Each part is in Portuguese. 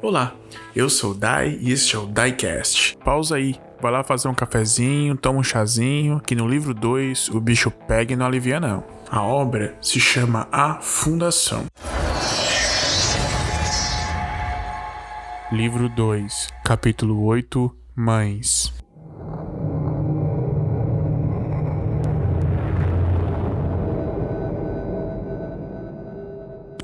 Olá, eu sou o Dai e este é o Diecast. Pausa aí, vai lá fazer um cafezinho, toma um chazinho, que no livro 2 o bicho pega e não alivia não. A obra se chama A Fundação. Livro 2, capítulo 8 Mães.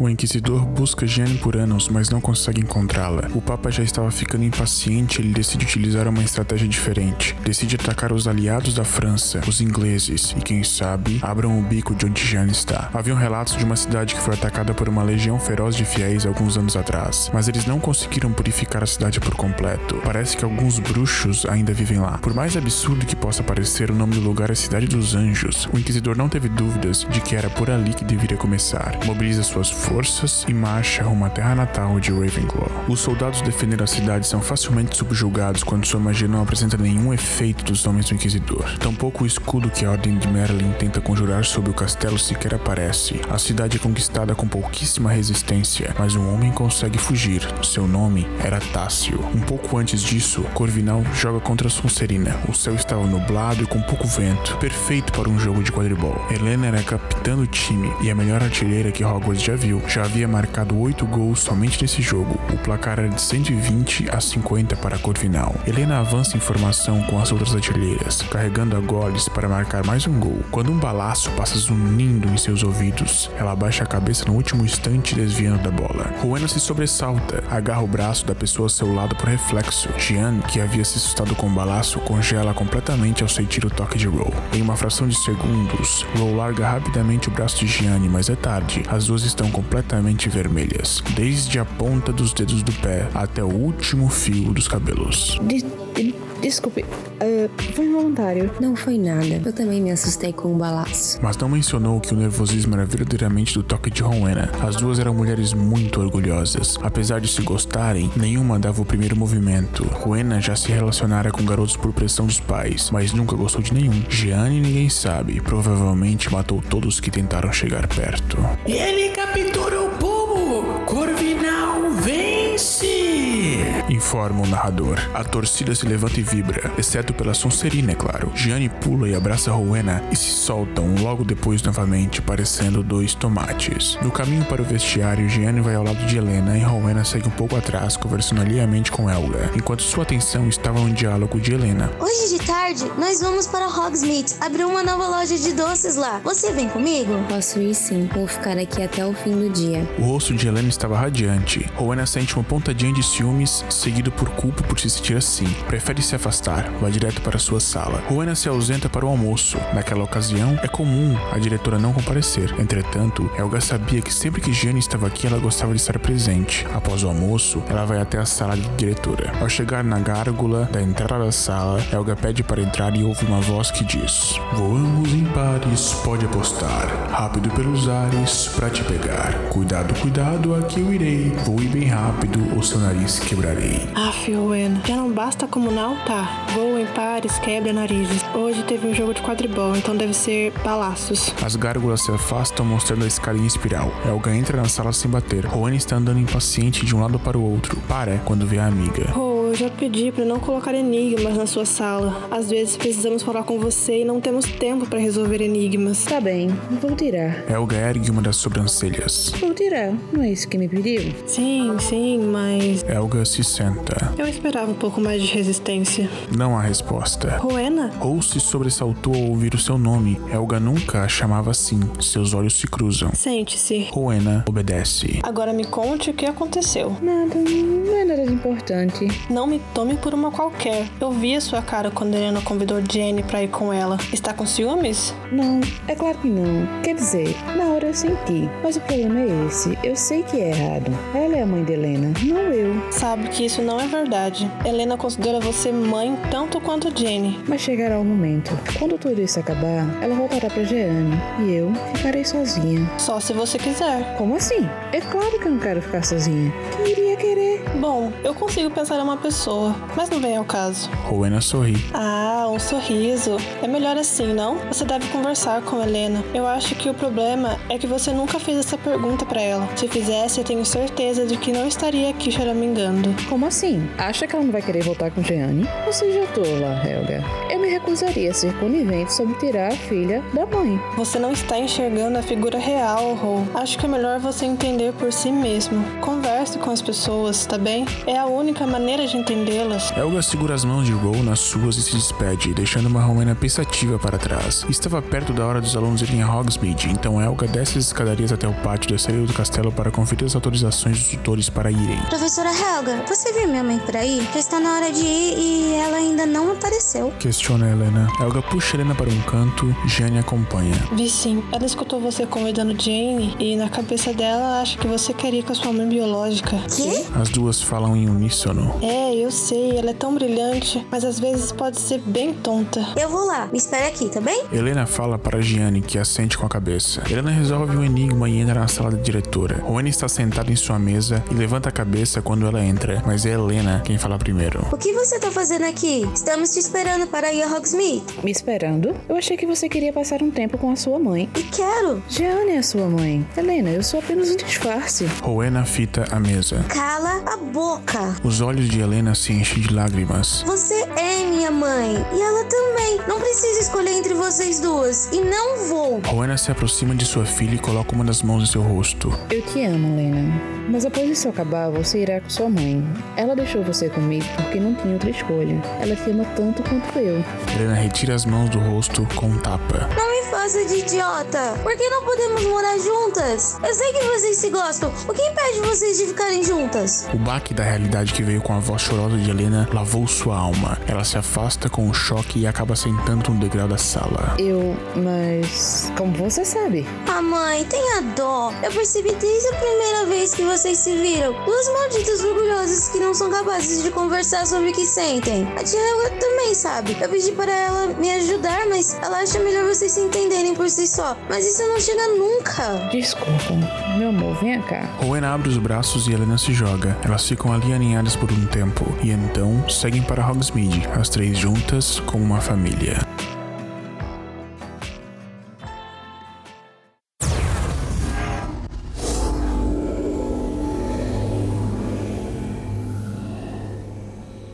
O inquisidor busca Jeanne por anos, mas não consegue encontrá-la. O Papa já estava ficando impaciente e ele decide utilizar uma estratégia diferente. Decide atacar os aliados da França, os ingleses, e quem sabe, abram o bico de onde Jeanne está. Haviam relatos de uma cidade que foi atacada por uma legião feroz de fiéis alguns anos atrás, mas eles não conseguiram purificar a cidade por completo. Parece que alguns bruxos ainda vivem lá. Por mais absurdo que possa parecer, o nome do lugar é Cidade dos Anjos. O inquisidor não teve dúvidas de que era por ali que deveria começar. Mobiliza suas forças e marcha rumo à terra natal de Ravenclaw. Os soldados defendendo a cidade são facilmente subjugados quando sua magia não apresenta nenhum efeito dos homens do Inquisidor. Tampouco o escudo que a Ordem de Merlin tenta conjurar sobre o castelo sequer aparece. A cidade é conquistada com pouquíssima resistência, mas um homem consegue fugir. Seu nome era Tássio. Um pouco antes disso, Corvinal joga contra Sonserina. O céu estava nublado e com pouco vento, perfeito para um jogo de quadribol. Helena era capitã do time e a melhor artilheira que Hogwarts já viu já havia marcado 8 gols somente nesse jogo. O placar era de 120 a 50 para a Corvinal. Helena avança em formação com as outras artilheiras, carregando a goles para marcar mais um gol. Quando um balaço passa zunindo em seus ouvidos, ela abaixa a cabeça no último instante desviando da bola. Rowena se sobressalta, agarra o braço da pessoa ao seu lado por reflexo. Jean, que havia se assustado com o balaço, congela completamente ao sentir o toque de Row. Em uma fração de segundos, Row larga rapidamente o braço de Gianni, mas é tarde. As duas estão completamente vermelhas, desde a ponta dos dedos do pé até o último fio dos cabelos. Des- de- desculpe, ah, foi involuntário. Não foi nada. Eu também me assustei com o balaço. Mas não mencionou que o nervosismo era verdadeiramente do toque de Rowena. As duas eram mulheres muito orgulhosas. Apesar de se gostarem, nenhuma dava o primeiro movimento. Rowena já se relacionara com garotos por pressão dos pais, mas nunca gostou de nenhum. Gianni ninguém sabe. Provavelmente matou todos que tentaram chegar perto. Ele capturou Informa o narrador. A torcida se levanta e vibra, exceto pela Sonserina, é claro. Gianni pula e abraça Rowena e se soltam logo depois novamente, parecendo dois tomates. No caminho para o vestiário, Gianni vai ao lado de Helena e Rowena segue um pouco atrás, conversando alheamente com Elga, enquanto sua atenção estava no diálogo de Helena. Hoje de tarde, nós vamos para Hogsmeade. Abriu uma nova loja de doces lá. Você vem comigo? Posso ir sim. Vou ficar aqui até o fim do dia. O rosto de Helena estava radiante. Rowena sente uma pontadinha de ciúmes, seguido por culpa por se sentir assim. Prefere se afastar, vai direto para sua sala. Rowena se ausenta para o almoço. Naquela ocasião, é comum a diretora não comparecer. Entretanto, Helga sabia que sempre que Gianni estava aqui, ela gostava de estar presente. Após o almoço, ela vai até a sala de diretora. Ao chegar na gárgula da entrada da sala, Helga pede para entrar e ouve uma voz que diz: Voamos em pares, pode apostar. Rápido pelos ares, pra te pegar. Cuidado, cuidado, aqui eu irei. Voe bem rápido, o seu nariz quebrarei. Aff, Owen, já não basta comunal? Tá. Voa em pares, quebra narizes. Hoje teve um jogo de quadribol, então deve ser balaços. As gárgulas se afastam, mostrando a escada em espiral. Helga entra na sala sem bater. Rowan está andando impaciente de um lado para o outro. Para quando vê a amiga. Oh, eu já pedi pra não colocar enigmas na sua sala. Às vezes precisamos falar com você e não temos tempo pra resolver enigmas. Tá bem, vou tirar. Helga ergue uma das sobrancelhas. Vou tirar. Não é isso que me pediu? Sim, sim, mas Helga se senta. eu esperava um pouco mais de resistência. Não há resposta. Rowena? Ou se sobressaltou ao ouvir o seu nome. Helga nunca a chamava assim. Seus olhos se cruzam. Sente-se. Rowena obedece. Agora me conte o que aconteceu. Nada, não é nada de importante. Não me tome por uma qualquer. Eu vi a sua cara quando Helena convidou Jenny pra ir com ela. Está com ciúmes? Não, é claro que não. Quer dizer, na hora eu senti. Mas o problema é esse. Eu sei que é errado. Ela é a mãe de Helena, não eu. Sabe que isso não é verdade. Helena considera você mãe tanto quanto Jenny. Mas chegará o momento. Quando tudo isso acabar, ela voltará pra Jeanne. E eu ficarei sozinha. Só se você quiser. Como assim? É claro que eu não quero ficar sozinha. Quem iria querer? Bom, eu consigo pensar em uma pessoa pessoa, mas não vem ao caso. Rowena sorri. Ah, um sorriso. É melhor assim, não? Você deve conversar com Helena. Eu acho que o problema é que você nunca fez essa pergunta para ela. Se fizesse, eu tenho certeza de que não estaria aqui choramingando. Como assim? Acha que ela não vai querer voltar com Jeanne? Você já tola, Helga. Eu me recusaria a ser conivente sobre tirar a filha da mãe. Você não está enxergando a figura real, Ro. Acho que é melhor você entender por si mesmo. Converse com as pessoas, tá bem? É a única maneira de entendê-las. Helga segura as mãos de Ro nas suas e se despede, deixando uma Rowena pensativa para trás. Estava perto da hora dos alunos irem a Hogsmeade, então Helga desce as escadarias até o pátio da saída do castelo para conferir as autorizações dos tutores para irem. Professora Helga, você viu minha mãe por aí? Já está na hora de ir e ela ainda não apareceu. Questiona Helena. Helga puxa Helena para um canto, Jane acompanha. Vi sim, ela escutou você convidando Jane e na cabeça dela acha que você quer ir com a sua mãe biológica. Quê? As duas falam em uníssono. É, eu sei, ela é tão brilhante, mas às vezes pode ser bem tonta. Eu vou lá, me espere aqui, tá bem? Helena fala para Gianni, que assente com a cabeça. Helena resolve um enigma e entra na sala da diretora. Rowena está sentada em sua mesa e levanta a cabeça quando ela entra, mas é Helena quem fala primeiro. O que você tá fazendo aqui? Estamos te esperando para ir a Hogsmeade. Me esperando? Eu achei que você queria passar um tempo com a sua mãe. E quero. Jeanne é a sua mãe. Helena, eu sou apenas um disfarce. Rowena fita a mesa. Cala a boca. Os olhos de Helena se enchem de lágrimas. Você é minha mãe e ela também. Não precisa escolher entre vocês duas e não vou. Rowena se aproxima de sua filha e coloca uma das mãos em seu rosto. Eu te amo, Helena. Mas após isso acabar, você irá com sua mãe. Ela deixou você comigo porque não tinha outra escolha. Ela te ama tanto quanto eu. Helena retira as mãos do rosto com um tapa. Faça de idiota. Por que não podemos morar juntas? Eu sei que vocês se gostam. O que impede vocês de ficarem juntas? O baque da realidade que veio com a voz chorosa de Helena lavou sua alma. Ela se afasta com um choque e acaba sentando no degrau da sala. Eu. Mas. Como você sabe? Ah, mãe, tenha dó. Eu percebi desde a primeira vez que vocês se viram. Duas malditas orgulhosas que não são capazes de conversar sobre o que sentem. A tia Helga também sabe. Eu pedi para ela me ajudar, mas ela acha melhor vocês se entenderem por si só. Mas isso não chega nunca. Desculpa. Meu amor, venha cá. Rowena abre os braços e Helena se joga. Elas ficam ali aninhadas por um tempo e então seguem para Hogsmeade, as três juntas como uma família.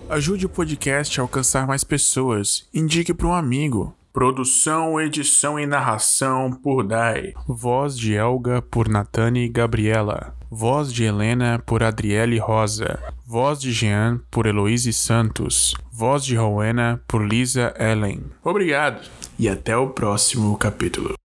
Ajude o podcast a alcançar mais pessoas. Indique para um amigo. Produção, edição e narração por Dai. Voz de Elga por Natane Gabriela. Voz de Helena por Adriele Rosa. Voz de Jean por Heloíse Santos. Voz de Rowena por Lisa Ellen. Obrigado e até o próximo capítulo.